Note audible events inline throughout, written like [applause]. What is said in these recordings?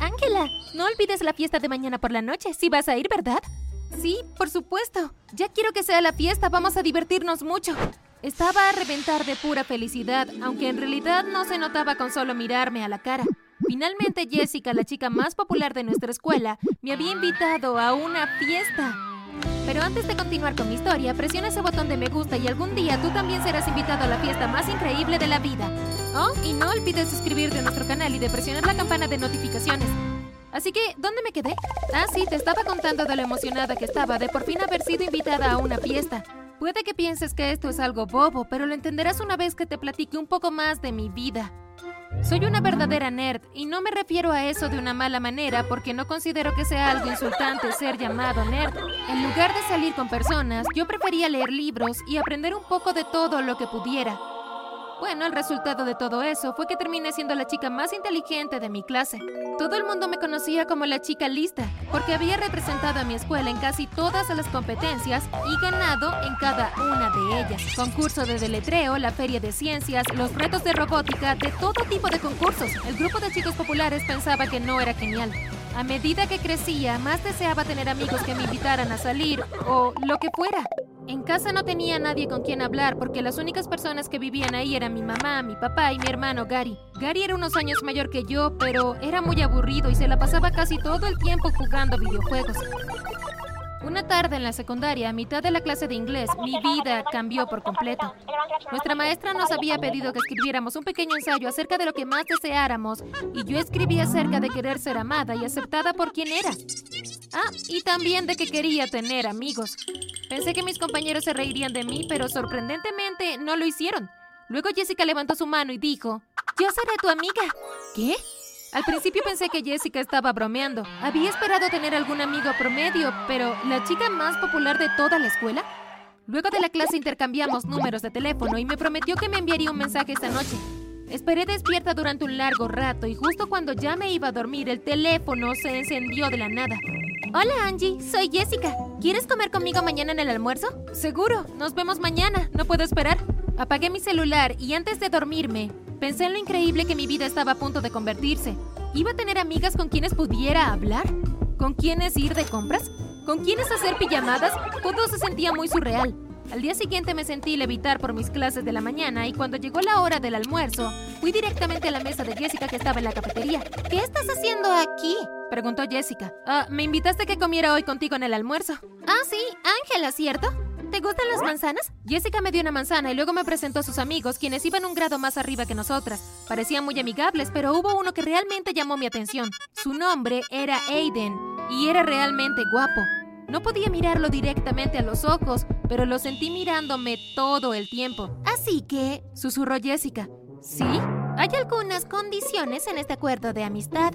Ángela, no olvides la fiesta de mañana por la noche. Si vas a ir, ¿verdad? Sí, por supuesto. Ya quiero que sea la fiesta. Vamos a divertirnos mucho. Estaba a reventar de pura felicidad, aunque en realidad no se notaba con solo mirarme a la cara. Finalmente Jessica, la chica más popular de nuestra escuela, me había invitado a una fiesta. Pero antes de continuar con mi historia, presiona ese botón de me gusta y algún día tú también serás invitado a la fiesta más increíble de la vida. Oh, y no olvides suscribirte a nuestro canal y de presionar la campana de notificaciones. Así que, ¿dónde me quedé? Ah, sí, te estaba contando de lo emocionada que estaba de por fin haber sido invitada a una fiesta. Puede que pienses que esto es algo bobo, pero lo entenderás una vez que te platique un poco más de mi vida. Soy una verdadera nerd y no me refiero a eso de una mala manera porque no considero que sea algo insultante ser llamado nerd. En lugar de salir con personas, yo prefería leer libros y aprender un poco de todo lo que pudiera. Bueno, el resultado de todo eso fue que terminé siendo la chica más inteligente de mi clase. Todo el mundo me conocía como la chica lista, porque había representado a mi escuela en casi todas las competencias y ganado en cada una de ellas. Concurso de deletreo, la feria de ciencias, los retos de robótica, de todo tipo de concursos. El grupo de chicos populares pensaba que no era genial. A medida que crecía, más deseaba tener amigos que me invitaran a salir o lo que fuera. En casa no tenía nadie con quien hablar porque las únicas personas que vivían ahí eran mi mamá, mi papá y mi hermano Gary. Gary era unos años mayor que yo, pero era muy aburrido y se la pasaba casi todo el tiempo jugando videojuegos. Una tarde en la secundaria, a mitad de la clase de inglés, mi vida cambió por completo. Nuestra maestra nos había pedido que escribiéramos un pequeño ensayo acerca de lo que más deseáramos y yo escribí acerca de querer ser amada y aceptada por quien era. Ah, y también de que quería tener amigos. Pensé que mis compañeros se reirían de mí, pero sorprendentemente no lo hicieron. Luego Jessica levantó su mano y dijo, Yo seré tu amiga. ¿Qué? Al principio pensé que Jessica estaba bromeando. Había esperado tener algún amigo promedio, pero ¿la chica más popular de toda la escuela? Luego de la clase intercambiamos números de teléfono y me prometió que me enviaría un mensaje esta noche. Esperé despierta durante un largo rato y justo cuando ya me iba a dormir el teléfono se encendió de la nada. Hola Angie, soy Jessica. ¿Quieres comer conmigo mañana en el almuerzo? Seguro, nos vemos mañana, no puedo esperar. Apagué mi celular y antes de dormirme, Pensé en lo increíble que mi vida estaba a punto de convertirse. ¿Iba a tener amigas con quienes pudiera hablar? ¿Con quienes ir de compras? ¿Con quienes hacer pijamadas? Todo se sentía muy surreal. Al día siguiente me sentí levitar por mis clases de la mañana y cuando llegó la hora del almuerzo, fui directamente a la mesa de Jessica que estaba en la cafetería. ¿Qué estás haciendo aquí? Preguntó Jessica. Ah, me invitaste a que comiera hoy contigo en el almuerzo. Ah, sí, Ángela, ¿cierto? ¿Te gustan las manzanas? Jessica me dio una manzana y luego me presentó a sus amigos, quienes iban un grado más arriba que nosotras. Parecían muy amigables, pero hubo uno que realmente llamó mi atención. Su nombre era Aiden y era realmente guapo. No podía mirarlo directamente a los ojos, pero lo sentí mirándome todo el tiempo. Así que, susurró Jessica. ¿Sí? Hay algunas condiciones en este acuerdo de amistad.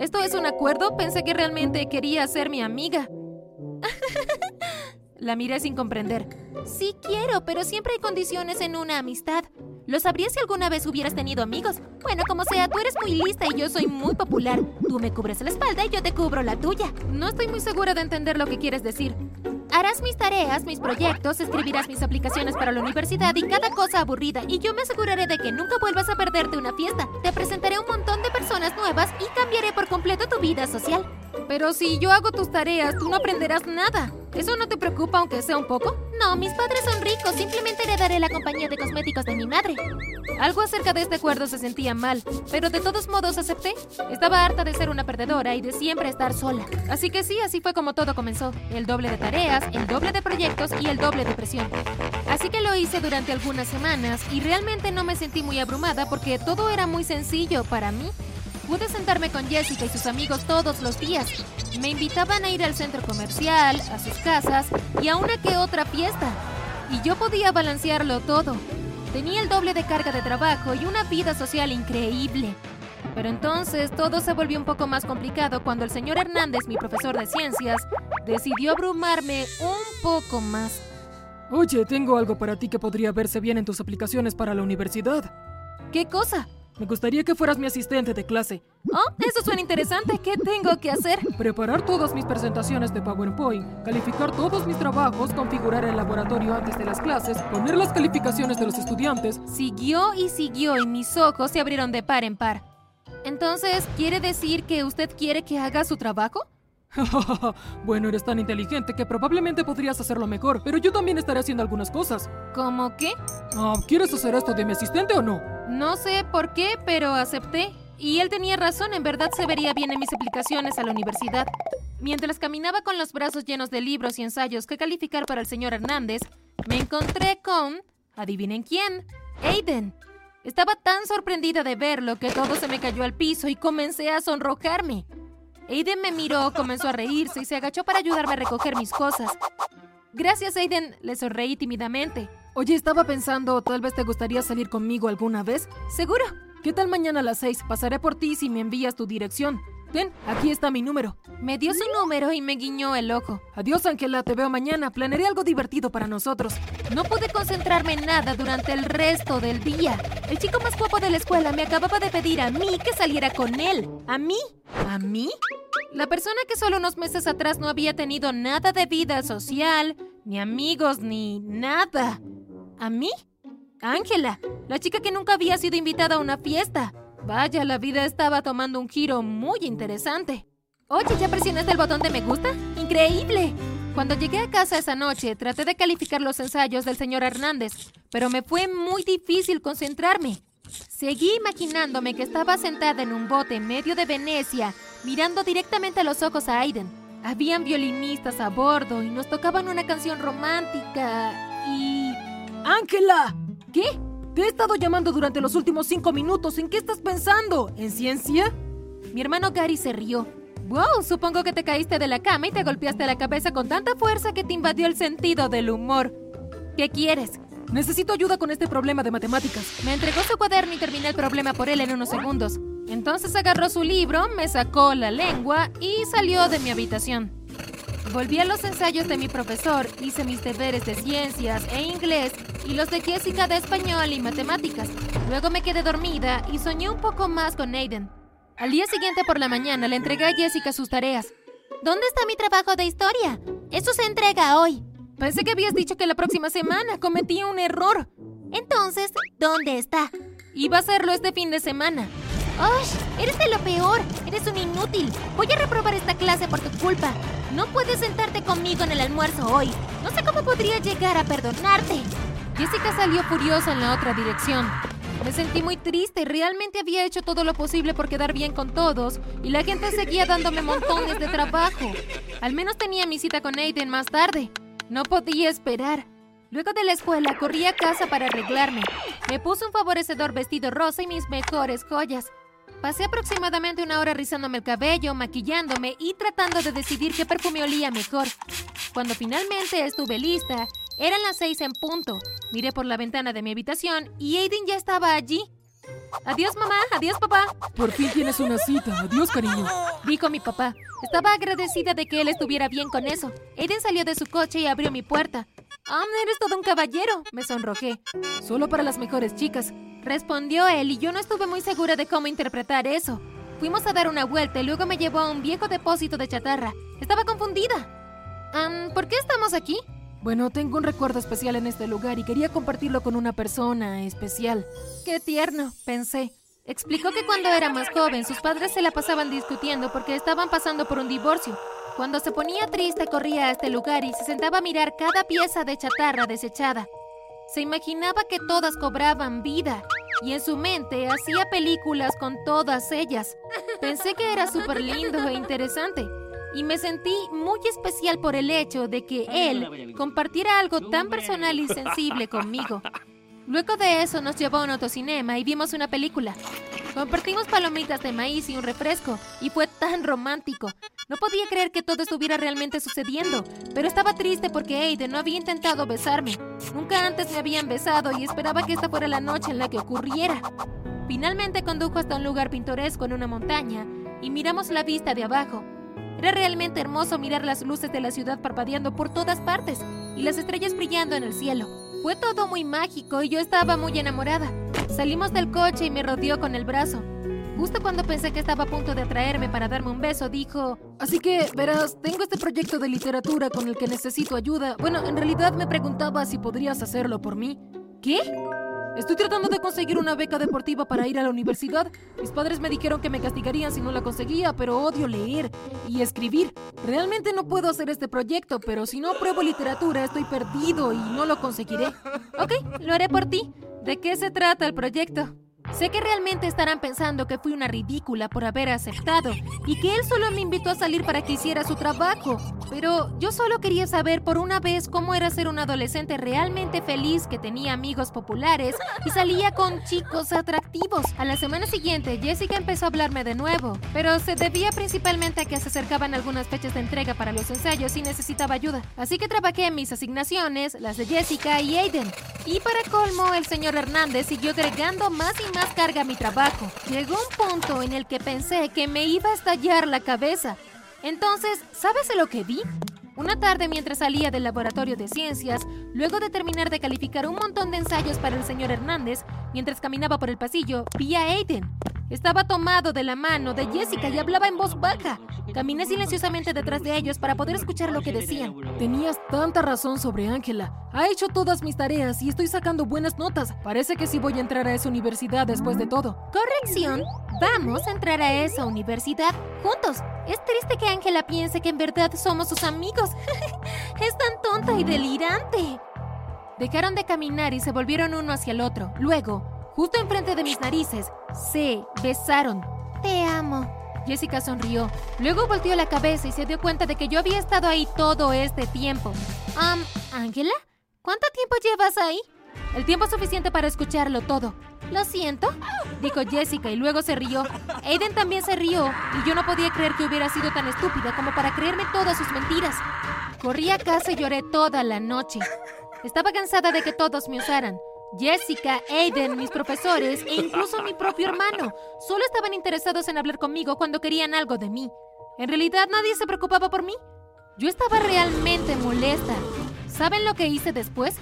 ¿Esto es un acuerdo? Pensé que realmente quería ser mi amiga. [laughs] La miré sin comprender. Sí quiero, pero siempre hay condiciones en una amistad. ¿Lo sabrías si alguna vez hubieras tenido amigos? Bueno, como sea, tú eres muy lista y yo soy muy popular. Tú me cubres la espalda y yo te cubro la tuya. No estoy muy segura de entender lo que quieres decir. Harás mis tareas, mis proyectos, escribirás mis aplicaciones para la universidad y cada cosa aburrida, y yo me aseguraré de que nunca vuelvas a perderte una fiesta. Te presentaré un montón de personas nuevas y cambiaré por completo tu vida social. Pero si yo hago tus tareas, tú no aprenderás nada. ¿Eso no te preocupa aunque sea un poco? No, mis padres son ricos, simplemente heredaré la compañía de cosméticos de mi madre. Algo acerca de este acuerdo se sentía mal, pero de todos modos acepté. Estaba harta de ser una perdedora y de siempre estar sola. Así que sí, así fue como todo comenzó. El doble de tareas, el doble de proyectos y el doble de presión. Así que lo hice durante algunas semanas y realmente no me sentí muy abrumada porque todo era muy sencillo para mí. Pude sentarme con Jessica y sus amigos todos los días. Me invitaban a ir al centro comercial, a sus casas y a una que otra fiesta. Y yo podía balancearlo todo. Tenía el doble de carga de trabajo y una vida social increíble. Pero entonces todo se volvió un poco más complicado cuando el señor Hernández, mi profesor de ciencias, decidió abrumarme un poco más. Oye, tengo algo para ti que podría verse bien en tus aplicaciones para la universidad. ¿Qué cosa? Me gustaría que fueras mi asistente de clase. Oh, eso suena interesante. ¿Qué tengo que hacer? Preparar todas mis presentaciones de PowerPoint, calificar todos mis trabajos, configurar el laboratorio antes de las clases, poner las calificaciones de los estudiantes. Siguió y siguió y mis ojos se abrieron de par en par. Entonces, ¿quiere decir que usted quiere que haga su trabajo? [laughs] bueno, eres tan inteligente que probablemente podrías hacerlo mejor, pero yo también estaré haciendo algunas cosas. ¿Cómo qué? Ah, ¿Quieres hacer esto de mi asistente o no? No sé por qué, pero acepté. Y él tenía razón, en verdad se vería bien en mis aplicaciones a la universidad. Mientras caminaba con los brazos llenos de libros y ensayos que calificar para el señor Hernández, me encontré con... ¿Adivinen quién? Aiden. Estaba tan sorprendida de verlo que todo se me cayó al piso y comencé a sonrojarme. Aiden me miró, comenzó a reírse y se agachó para ayudarme a recoger mis cosas. Gracias, Aiden, le sonreí tímidamente. Oye, estaba pensando, tal vez te gustaría salir conmigo alguna vez. ¿Seguro? ¿Qué tal mañana a las seis? Pasaré por ti si me envías tu dirección. Ten, aquí está mi número. Me dio su número y me guiñó el ojo. Adiós, Ángela, te veo mañana. Planearé algo divertido para nosotros. No pude concentrarme en nada durante el resto del día. El chico más guapo de la escuela me acababa de pedir a mí que saliera con él. ¿A mí? ¿A mí? La persona que solo unos meses atrás no había tenido nada de vida social, ni amigos, ni nada. ¿A mí? Ángela, la chica que nunca había sido invitada a una fiesta. Vaya, la vida estaba tomando un giro muy interesante. Oye, ¿ya presionaste el botón de me gusta? ¡Increíble! Cuando llegué a casa esa noche, traté de calificar los ensayos del señor Hernández, pero me fue muy difícil concentrarme. Seguí imaginándome que estaba sentada en un bote en medio de Venecia, mirando directamente a los ojos a Aiden. Habían violinistas a bordo y nos tocaban una canción romántica. ¡Ángela! ¿Qué? Te he estado llamando durante los últimos cinco minutos. ¿En qué estás pensando? ¿En ciencia? Mi hermano Gary se rió. Wow, supongo que te caíste de la cama y te golpeaste la cabeza con tanta fuerza que te invadió el sentido del humor. ¿Qué quieres? Necesito ayuda con este problema de matemáticas. Me entregó su cuaderno y terminé el problema por él en unos segundos. Entonces agarró su libro, me sacó la lengua y salió de mi habitación. Volví a los ensayos de mi profesor, hice mis deberes de ciencias e inglés y los de Jessica de español y matemáticas. Luego me quedé dormida y soñé un poco más con Aiden. Al día siguiente por la mañana le entregué a Jessica sus tareas. ¿Dónde está mi trabajo de historia? Eso se entrega hoy. Pensé que habías dicho que la próxima semana cometí un error. Entonces, ¿dónde está? Iba a hacerlo este fin de semana. ¡Osh! Eres de lo peor. Eres un inútil. Voy a reprobar esta clase por tu culpa. No puedes sentarte conmigo en el almuerzo hoy. No sé cómo podría llegar a perdonarte. Jessica salió furiosa en la otra dirección. Me sentí muy triste, realmente había hecho todo lo posible por quedar bien con todos y la gente seguía dándome montones de trabajo. Al menos tenía mi cita con Aiden más tarde. No podía esperar. Luego de la escuela corrí a casa para arreglarme. Me puse un favorecedor vestido rosa y mis mejores joyas. Pasé aproximadamente una hora rizándome el cabello, maquillándome y tratando de decidir qué perfume olía mejor. Cuando finalmente estuve lista, eran las seis en punto. Miré por la ventana de mi habitación y Aiden ya estaba allí. Adiós mamá, adiós papá. Por fin tienes una cita. Adiós cariño. Dijo mi papá. Estaba agradecida de que él estuviera bien con eso. Aiden salió de su coche y abrió mi puerta. Ah, eres todo un caballero. Me sonrojé. Solo para las mejores chicas. Respondió él y yo no estuve muy segura de cómo interpretar eso. Fuimos a dar una vuelta y luego me llevó a un viejo depósito de chatarra. Estaba confundida. ¿Por qué estamos aquí? Bueno, tengo un recuerdo especial en este lugar y quería compartirlo con una persona especial. Qué tierno, pensé. Explicó que cuando era más joven sus padres se la pasaban discutiendo porque estaban pasando por un divorcio. Cuando se ponía triste corría a este lugar y se sentaba a mirar cada pieza de chatarra desechada. Se imaginaba que todas cobraban vida y en su mente hacía películas con todas ellas. Pensé que era súper lindo e interesante y me sentí muy especial por el hecho de que él compartiera algo tan personal y sensible [laughs] conmigo. Luego de eso nos llevó a un autocinema y vimos una película. Compartimos palomitas de maíz y un refresco y fue tan romántico. No podía creer que todo estuviera realmente sucediendo, pero estaba triste porque Aiden no había intentado besarme. Nunca antes me habían besado y esperaba que esta fuera la noche en la que ocurriera. Finalmente condujo hasta un lugar pintoresco en una montaña y miramos la vista de abajo. Era realmente hermoso mirar las luces de la ciudad parpadeando por todas partes y las estrellas brillando en el cielo. Fue todo muy mágico y yo estaba muy enamorada. Salimos del coche y me rodeó con el brazo. Justo cuando pensé que estaba a punto de atraerme para darme un beso, dijo, Así que, verás, tengo este proyecto de literatura con el que necesito ayuda. Bueno, en realidad me preguntaba si podrías hacerlo por mí. ¿Qué? Estoy tratando de conseguir una beca deportiva para ir a la universidad. Mis padres me dijeron que me castigarían si no la conseguía, pero odio leer y escribir. Realmente no puedo hacer este proyecto, pero si no pruebo literatura estoy perdido y no lo conseguiré. Ok, lo haré por ti. ¿De qué se trata el proyecto? Sé que realmente estarán pensando que fui una ridícula por haber aceptado y que él solo me invitó a salir para que hiciera su trabajo. Pero yo solo quería saber por una vez cómo era ser un adolescente realmente feliz que tenía amigos populares y salía con chicos atractivos. A la semana siguiente, Jessica empezó a hablarme de nuevo, pero se debía principalmente a que se acercaban algunas fechas de entrega para los ensayos y necesitaba ayuda. Así que trabajé en mis asignaciones, las de Jessica y Aiden. Y para colmo, el señor Hernández siguió agregando más y más carga a mi trabajo. Llegó un punto en el que pensé que me iba a estallar la cabeza. Entonces, ¿sabes lo que vi? Una tarde mientras salía del laboratorio de ciencias, luego de terminar de calificar un montón de ensayos para el señor Hernández, mientras caminaba por el pasillo, vi a Aiden. Estaba tomado de la mano de Jessica y hablaba en voz baja. Caminé silenciosamente detrás de ellos para poder escuchar lo que decían. Tenías tanta razón sobre Ángela. Ha hecho todas mis tareas y estoy sacando buenas notas. Parece que sí voy a entrar a esa universidad después de todo. Corrección. Vamos a entrar a esa universidad juntos. Es triste que Ángela piense que en verdad somos sus amigos. [laughs] es tan tonta y delirante. Dejaron de caminar y se volvieron uno hacia el otro. Luego, Justo enfrente de mis narices, se besaron. Te amo. Jessica sonrió. Luego volteó la cabeza y se dio cuenta de que yo había estado ahí todo este tiempo. Um, ¿Ángela? ¿Cuánto tiempo llevas ahí? El tiempo suficiente para escucharlo todo. Lo siento, dijo Jessica y luego se rió. Aiden también se rió y yo no podía creer que hubiera sido tan estúpida como para creerme todas sus mentiras. Corrí a casa y lloré toda la noche. Estaba cansada de que todos me usaran. Jessica, Aiden, mis profesores e incluso mi propio hermano solo estaban interesados en hablar conmigo cuando querían algo de mí. En realidad nadie se preocupaba por mí. Yo estaba realmente molesta. ¿Saben lo que hice después?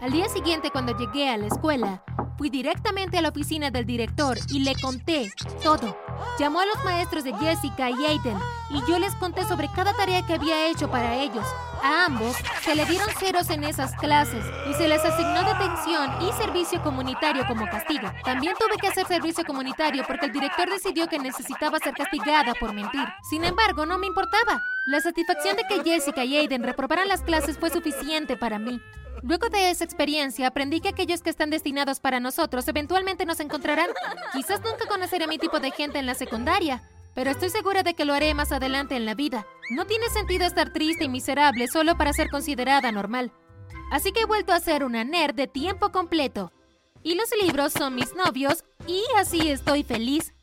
Al día siguiente, cuando llegué a la escuela, fui directamente a la oficina del director y le conté todo. Llamó a los maestros de Jessica y Aiden y yo les conté sobre cada tarea que había hecho para ellos. A ambos se le dieron ceros en esas clases y se les asignó detención y servicio comunitario como castigo. También tuve que hacer servicio comunitario porque el director decidió que necesitaba ser castigada por mentir. Sin embargo, no me importaba. La satisfacción de que Jessica y Aiden reprobaran las clases fue suficiente para mí. Luego de esa experiencia, aprendí que aquellos que están destinados para nosotros eventualmente nos encontrarán. Quizás nunca conoceré a mi tipo de gente en la secundaria, pero estoy segura de que lo haré más adelante en la vida. No tiene sentido estar triste y miserable solo para ser considerada normal. Así que he vuelto a ser una nerd de tiempo completo. Y los libros son mis novios y así estoy feliz.